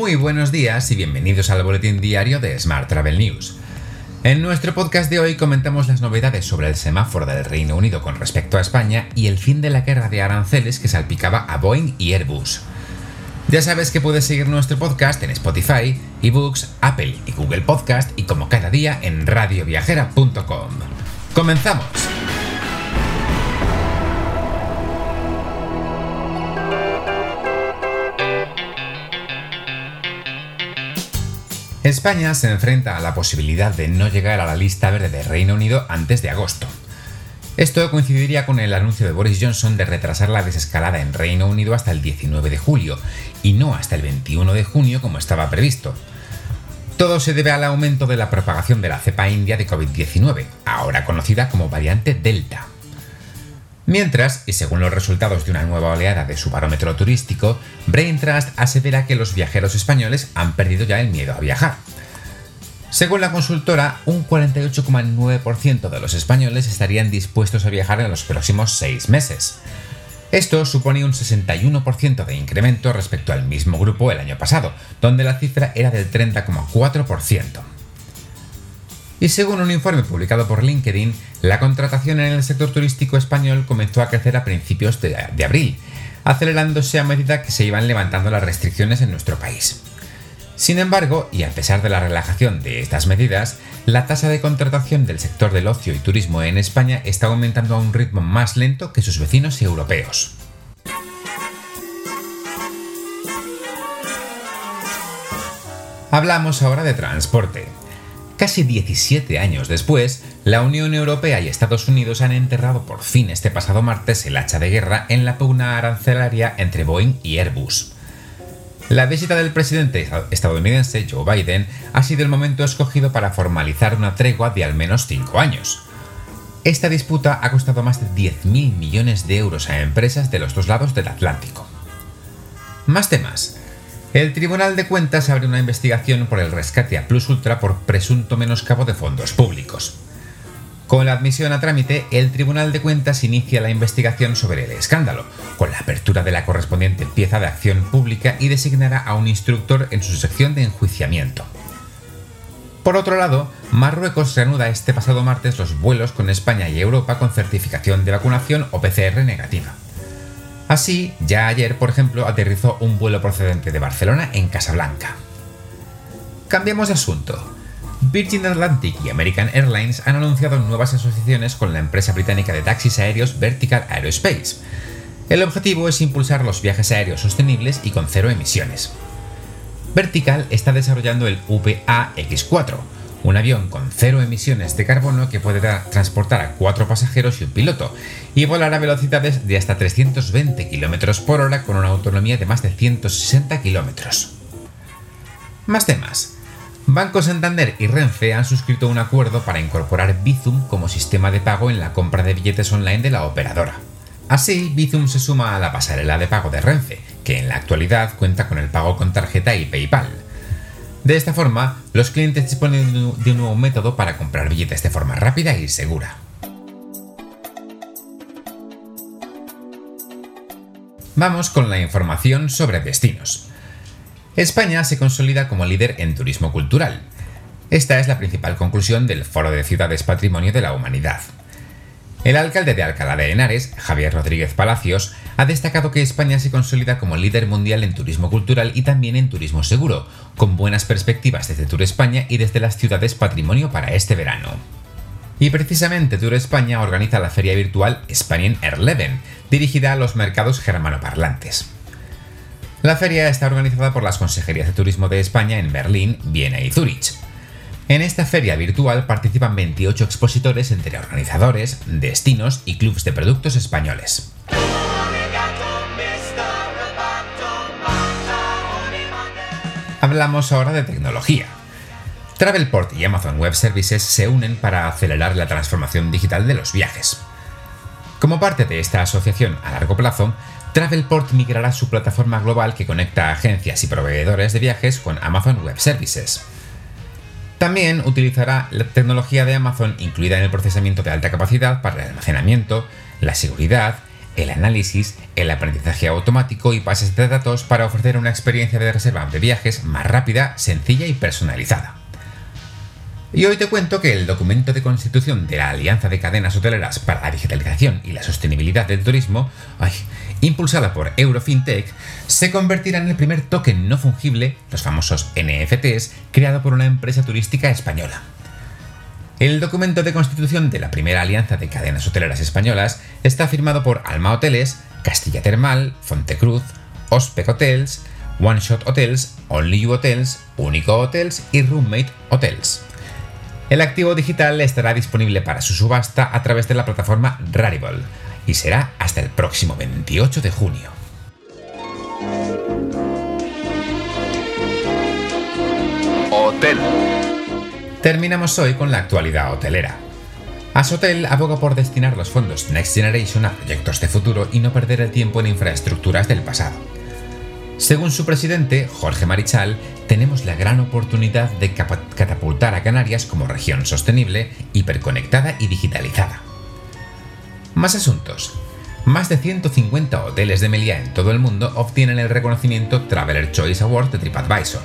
Muy buenos días y bienvenidos al boletín diario de Smart Travel News. En nuestro podcast de hoy comentamos las novedades sobre el semáforo del Reino Unido con respecto a España y el fin de la guerra de aranceles que salpicaba a Boeing y Airbus. Ya sabes que puedes seguir nuestro podcast en Spotify, eBooks, Apple y Google Podcast y como cada día en radioviajera.com. ¡Comenzamos! España se enfrenta a la posibilidad de no llegar a la lista verde de Reino Unido antes de agosto. Esto coincidiría con el anuncio de Boris Johnson de retrasar la desescalada en Reino Unido hasta el 19 de julio y no hasta el 21 de junio como estaba previsto. Todo se debe al aumento de la propagación de la cepa india de COVID-19, ahora conocida como variante Delta. Mientras, y según los resultados de una nueva oleada de su barómetro turístico, Brain Trust asevera que los viajeros españoles han perdido ya el miedo a viajar. Según la consultora, un 48,9% de los españoles estarían dispuestos a viajar en los próximos seis meses. Esto supone un 61% de incremento respecto al mismo grupo el año pasado, donde la cifra era del 30,4%. Y según un informe publicado por LinkedIn, la contratación en el sector turístico español comenzó a crecer a principios de, abril, acelerándose a medida que se iban levantando las restricciones en nuestro país. Sin embargo, y a pesar de la relajación de estas medidas, la tasa de contratación del sector del ocio y turismo en España está aumentando a un ritmo más lento que sus vecinos europeos. Hablamos ahora de transporte. Casi 17 años después, la Unión Europea y Estados Unidos han enterrado por fin este pasado martes el hacha de guerra en la pugna arancelaria entre Boeing y Airbus. La visita del presidente estadounidense Joe Biden ha sido el momento escogido para formalizar una tregua de al menos 5 años. Esta disputa ha costado más de 10.000 millones de euros a empresas de los dos lados del Atlántico. Más temas. El Tribunal de Cuentas abre una investigación por el rescate a Plus Ultra por presunto menoscabo de fondos públicos. Con la admisión a trámite, el Tribunal de Cuentas inicia la investigación sobre el escándalo, con la apertura de la correspondiente pieza de acción pública y designará a un instructor en su sección de enjuiciamiento. Por otro lado, Marruecos reanuda este pasado martes los vuelos con España y Europa con certificación de vacunación o PCR negativa. Así, ya ayer, por ejemplo, aterrizó un vuelo procedente de Barcelona en Casablanca. Cambiamos de asunto. Virgin Atlantic y American Airlines han anunciado nuevas asociaciones con la empresa británica de taxis aéreos Vertical Aerospace. El objetivo es impulsar los viajes aéreos sostenibles y con cero emisiones. Vertical está desarrollando el VAX4, un avión con cero emisiones de carbono que puede transportar a cuatro pasajeros y un piloto, y volar a velocidades de hasta 320 km por hora con una autonomía de más de 160 km. Más temas. Banco Santander y Renfe han suscrito un acuerdo para incorporar Bizum como sistema de pago en la compra de billetes online de la operadora. Así, Bizum se suma a la pasarela de pago de Renfe, que en la actualidad cuenta con el pago con tarjeta y PayPal. De esta forma, los clientes disponen de un nuevo método para comprar billetes de forma rápida y segura. Vamos con la información sobre destinos. España se consolida como líder en turismo cultural. Esta es la principal conclusión del Foro de Ciudades Patrimonio de la Humanidad. El alcalde de Alcalá de Henares, Javier Rodríguez Palacios, ha destacado que España se consolida como líder mundial en turismo cultural y también en turismo seguro, con buenas perspectivas desde Tour España y desde las ciudades patrimonio para este verano. Y precisamente Tour España organiza la feria virtual Spanian Airleven, dirigida a los mercados germanoparlantes. La feria está organizada por las Consejerías de Turismo de España en Berlín, Viena y Zúrich. En esta feria virtual participan 28 expositores entre organizadores, destinos y clubes de productos españoles. Hablamos ahora de tecnología. Travelport y Amazon Web Services se unen para acelerar la transformación digital de los viajes. Como parte de esta asociación a largo plazo, Travelport migrará su plataforma global que conecta agencias y proveedores de viajes con Amazon Web Services. También utilizará la tecnología de Amazon incluida en el procesamiento de alta capacidad para el almacenamiento, la seguridad, el análisis, el aprendizaje automático y bases de datos para ofrecer una experiencia de reserva de viajes más rápida, sencilla y personalizada. Y hoy te cuento que el documento de constitución de la Alianza de Cadenas Hoteleras para la Digitalización y la Sostenibilidad del Turismo, impulsada por Eurofintech, se convertirá en el primer token no fungible, los famosos NFTs, creado por una empresa turística española. El documento de constitución de la primera alianza de cadenas hoteleras españolas está firmado por Alma Hoteles, Castilla Termal, Fontecruz, Ospec Hotels, One Shot Hotels, Only You Hotels, Único Hotels y Roommate Hotels. El activo digital estará disponible para su subasta a través de la plataforma Rarible y será hasta el próximo 28 de junio. Hotel. Terminamos hoy con la actualidad hotelera. Asotel aboga por destinar los fondos Next Generation a proyectos de futuro y no perder el tiempo en infraestructuras del pasado. Según su presidente, Jorge Marichal, tenemos la gran oportunidad de catapultar a Canarias como región sostenible, hiperconectada y digitalizada. Más asuntos. Más de 150 hoteles de Meliá en todo el mundo obtienen el reconocimiento Traveler Choice Award de TripAdvisor.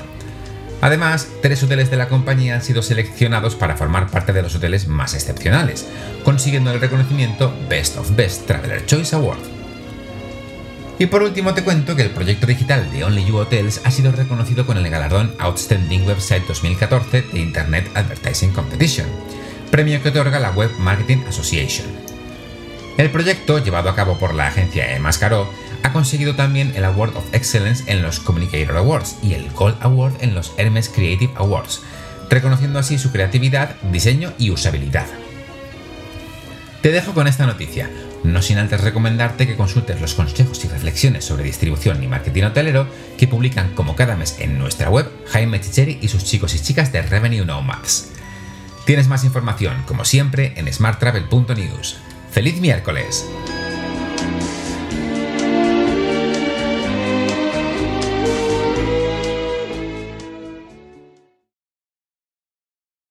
Además, tres hoteles de la compañía han sido seleccionados para formar parte de los hoteles más excepcionales, consiguiendo el reconocimiento Best of Best Traveler Choice Award. Y por último te cuento que el proyecto digital de Only You Hotels ha sido reconocido con el galardón Outstanding Website 2014 de Internet Advertising Competition, premio que otorga la Web Marketing Association. El proyecto, llevado a cabo por la agencia Emascaro, ha conseguido también el Award of Excellence en los Communicator Awards y el Gold Award en los Hermes Creative Awards, reconociendo así su creatividad, diseño y usabilidad. Te dejo con esta noticia no sin antes recomendarte que consultes los consejos y reflexiones sobre distribución y marketing hotelero que publican como cada mes en nuestra web Jaime Chicheri y sus chicos y chicas de Revenue Nomads. Tienes más información, como siempre, en smarttravel.news. ¡Feliz miércoles!